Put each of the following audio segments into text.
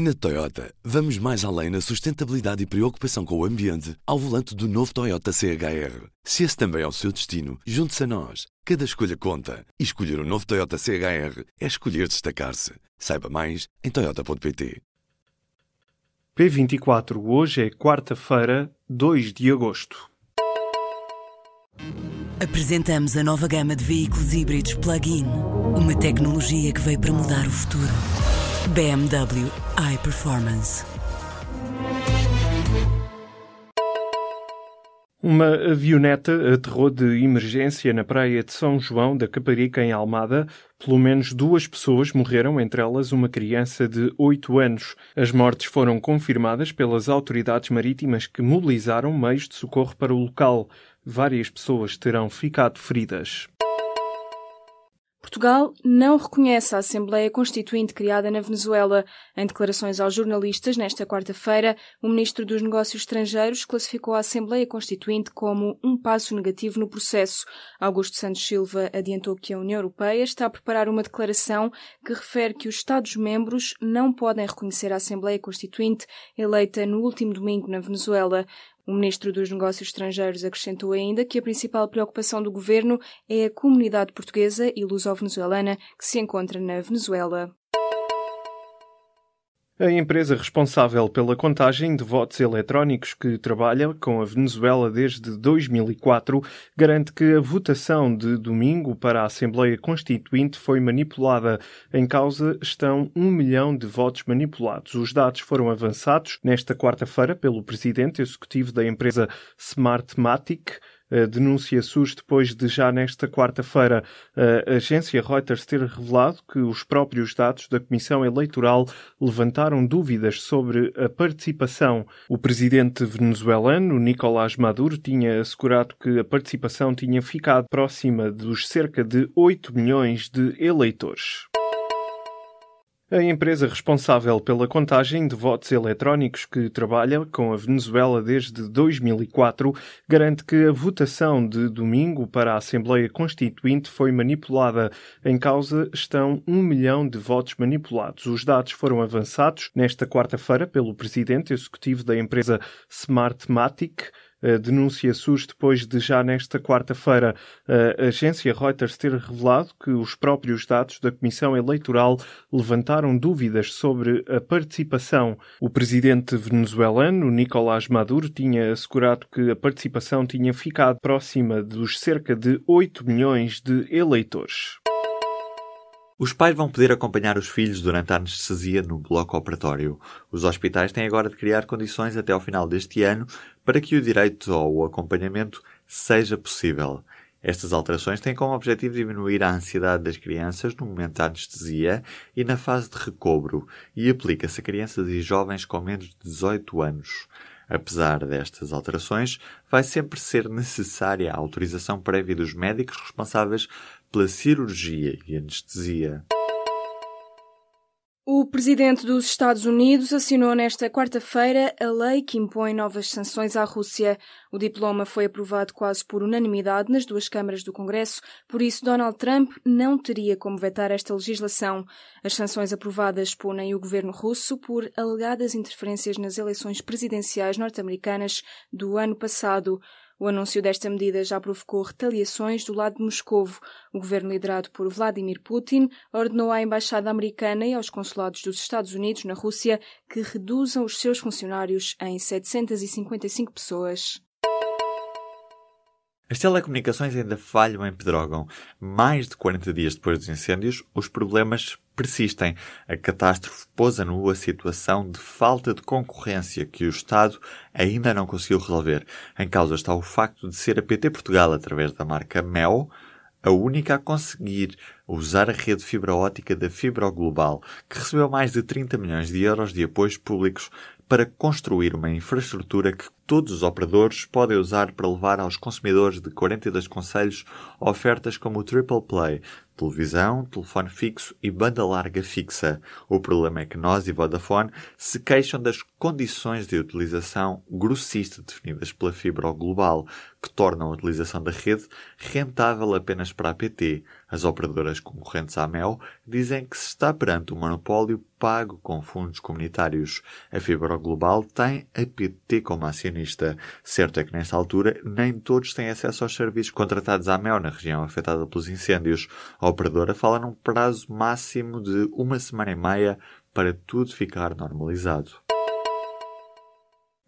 Na Toyota, vamos mais além na sustentabilidade e preocupação com o ambiente ao volante do novo Toyota CHR. Se esse também é o seu destino, junte-se a nós. Cada escolha conta. E escolher o um novo Toyota CHR é escolher destacar-se. Saiba mais em Toyota.pt. P24, hoje é quarta-feira, 2 de agosto. Apresentamos a nova gama de veículos híbridos plug-in. Uma tecnologia que veio para mudar o futuro. BMW iPerformance. Uma avioneta aterrou de emergência na praia de São João da Caparica, em Almada. Pelo menos duas pessoas morreram, entre elas uma criança de 8 anos. As mortes foram confirmadas pelas autoridades marítimas que mobilizaram meios de socorro para o local. Várias pessoas terão ficado feridas. Portugal não reconhece a Assembleia Constituinte criada na Venezuela. Em declarações aos jornalistas nesta quarta-feira, o ministro dos Negócios Estrangeiros classificou a Assembleia Constituinte como um passo negativo no processo. Augusto Santos Silva adiantou que a União Europeia está a preparar uma declaração que refere que os Estados-membros não podem reconhecer a Assembleia Constituinte eleita no último domingo na Venezuela. O ministro dos Negócios Estrangeiros acrescentou ainda que a principal preocupação do governo é a comunidade portuguesa e luso-venezuelana que se encontra na Venezuela. A empresa responsável pela contagem de votos eletrónicos que trabalha com a Venezuela desde 2004 garante que a votação de domingo para a Assembleia Constituinte foi manipulada. Em causa estão um milhão de votos manipulados. Os dados foram avançados nesta quarta-feira pelo presidente executivo da empresa Smartmatic. A denúncia surge depois de, já nesta quarta-feira, a agência Reuters ter revelado que os próprios dados da Comissão Eleitoral levantaram dúvidas sobre a participação. O presidente venezuelano, Nicolás Maduro, tinha assegurado que a participação tinha ficado próxima dos cerca de 8 milhões de eleitores. A empresa responsável pela contagem de votos eletrónicos que trabalha com a Venezuela desde 2004 garante que a votação de domingo para a Assembleia Constituinte foi manipulada. Em causa estão um milhão de votos manipulados. Os dados foram avançados nesta quarta-feira pelo presidente executivo da empresa Smartmatic. A denúncia surge depois de, já nesta quarta-feira, a agência Reuters ter revelado que os próprios dados da Comissão Eleitoral levantaram dúvidas sobre a participação. O presidente venezuelano, Nicolás Maduro, tinha assegurado que a participação tinha ficado próxima dos cerca de 8 milhões de eleitores. Os pais vão poder acompanhar os filhos durante a anestesia no bloco operatório. Os hospitais têm agora de criar condições até ao final deste ano para que o direito ao acompanhamento seja possível. Estas alterações têm como objetivo diminuir a ansiedade das crianças no momento da anestesia e na fase de recobro e aplica-se a crianças e jovens com menos de 18 anos. Apesar destas alterações, vai sempre ser necessária a autorização prévia dos médicos responsáveis pela cirurgia e anestesia. O presidente dos Estados Unidos assinou nesta quarta-feira a lei que impõe novas sanções à Rússia. O diploma foi aprovado quase por unanimidade nas duas câmaras do Congresso, por isso Donald Trump não teria como vetar esta legislação. As sanções aprovadas punem o governo russo por alegadas interferências nas eleições presidenciais norte-americanas do ano passado. O anúncio desta medida já provocou retaliações do lado de Moscovo. O governo liderado por Vladimir Putin ordenou à embaixada americana e aos consulados dos Estados Unidos na Rússia que reduzam os seus funcionários em 755 pessoas. As telecomunicações ainda falham em Pedrógão. Mais de 40 dias depois dos incêndios, os problemas persistem. A catástrofe pôs a nu a situação de falta de concorrência que o Estado ainda não conseguiu resolver. Em causa está o facto de ser a PT Portugal, através da marca Mel, a única a conseguir usar a rede fibra ótica da Fibra Global, que recebeu mais de 30 milhões de euros de apoios públicos para construir uma infraestrutura que todos os operadores podem usar para levar aos consumidores de 42 conselhos ofertas como o Triple Play, televisão, telefone fixo e banda larga fixa. O problema é que nós e Vodafone se queixam das condições de utilização grossista definidas pela fibra global, que tornam a utilização da rede rentável apenas para a PT. As operadoras concorrentes à MEL dizem que se está perante um monopólio pago com fundos comunitários. A fibra global tem a PT como acionista. Certo é que nesta altura nem todos têm acesso aos serviços contratados à MEL na região afetada pelos incêndios. A operadora fala num prazo máximo de uma semana e meia para tudo ficar normalizado.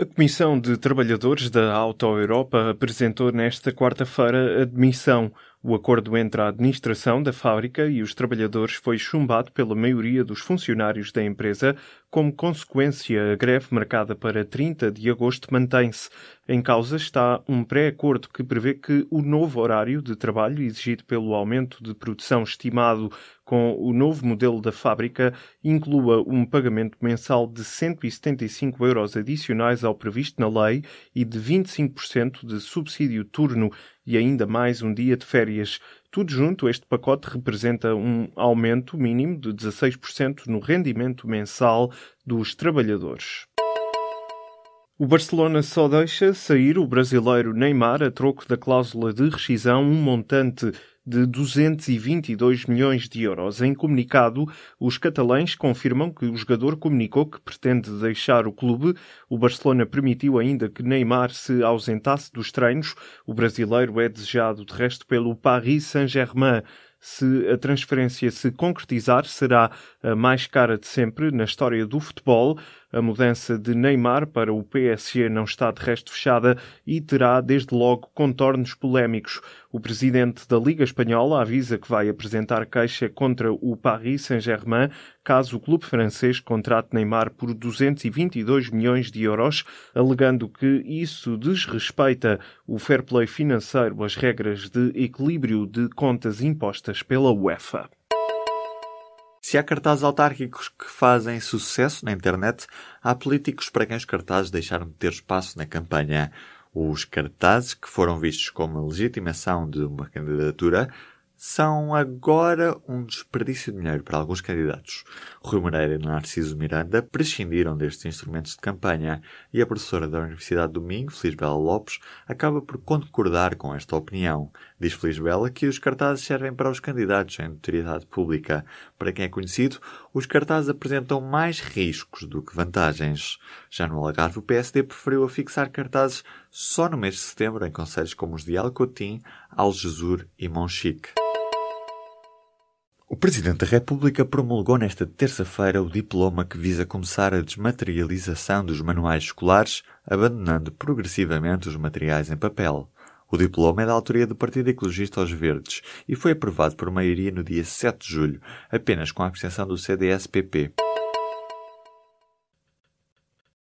A Comissão de Trabalhadores da Auto Europa apresentou nesta quarta-feira a demissão. O acordo entre a administração da fábrica e os trabalhadores foi chumbado pela maioria dos funcionários da empresa. Como consequência, a greve marcada para 30 de agosto mantém-se. Em causa está um pré-acordo que prevê que o novo horário de trabalho exigido pelo aumento de produção estimado com o novo modelo da fábrica inclua um pagamento mensal de 175 euros adicionais ao previsto na lei e de 25% de subsídio turno e ainda mais um dia de férias. Tudo junto, este pacote representa um aumento mínimo de 16% no rendimento mensal dos trabalhadores. O Barcelona só deixa sair o brasileiro Neymar a troco da cláusula de rescisão um montante de 222 milhões de euros. Em comunicado, os catalães confirmam que o jogador comunicou que pretende deixar o clube. O Barcelona permitiu ainda que Neymar se ausentasse dos treinos. O brasileiro é desejado, de resto, pelo Paris Saint-Germain. Se a transferência se concretizar, será a mais cara de sempre na história do futebol. A mudança de Neymar para o PSG não está de resto fechada e terá, desde logo, contornos polémicos. O presidente da Liga Espanhola avisa que vai apresentar queixa contra o Paris Saint-Germain caso o clube francês contrate Neymar por 222 milhões de euros, alegando que isso desrespeita o fair play financeiro, as regras de equilíbrio de contas impostas pela UEFA. Se há cartazes autárquicos que fazem sucesso na internet, há políticos para quem os cartazes deixaram de ter espaço na campanha. Os cartazes que foram vistos como legitimação de uma candidatura são agora um desperdício de dinheiro para alguns candidatos. Rui Moreira e Narciso Miranda prescindiram destes instrumentos de campanha e a professora da Universidade do Minho, Felisbela Lopes, acaba por concordar com esta opinião. Diz Felisbela que os cartazes servem para os candidatos em notoriedade pública. Para quem é conhecido, os cartazes apresentam mais riscos do que vantagens. Já no Algarve, o PSD preferiu afixar cartazes só no mês de setembro em conselhos como os de Alcotim, Algesur e Monchique. O Presidente da República promulgou nesta terça-feira o diploma que visa começar a desmaterialização dos manuais escolares, abandonando progressivamente os materiais em papel. O diploma é da autoria do Partido Ecologista aos Verdes e foi aprovado por maioria no dia 7 de julho, apenas com a abstenção do CDS-PP.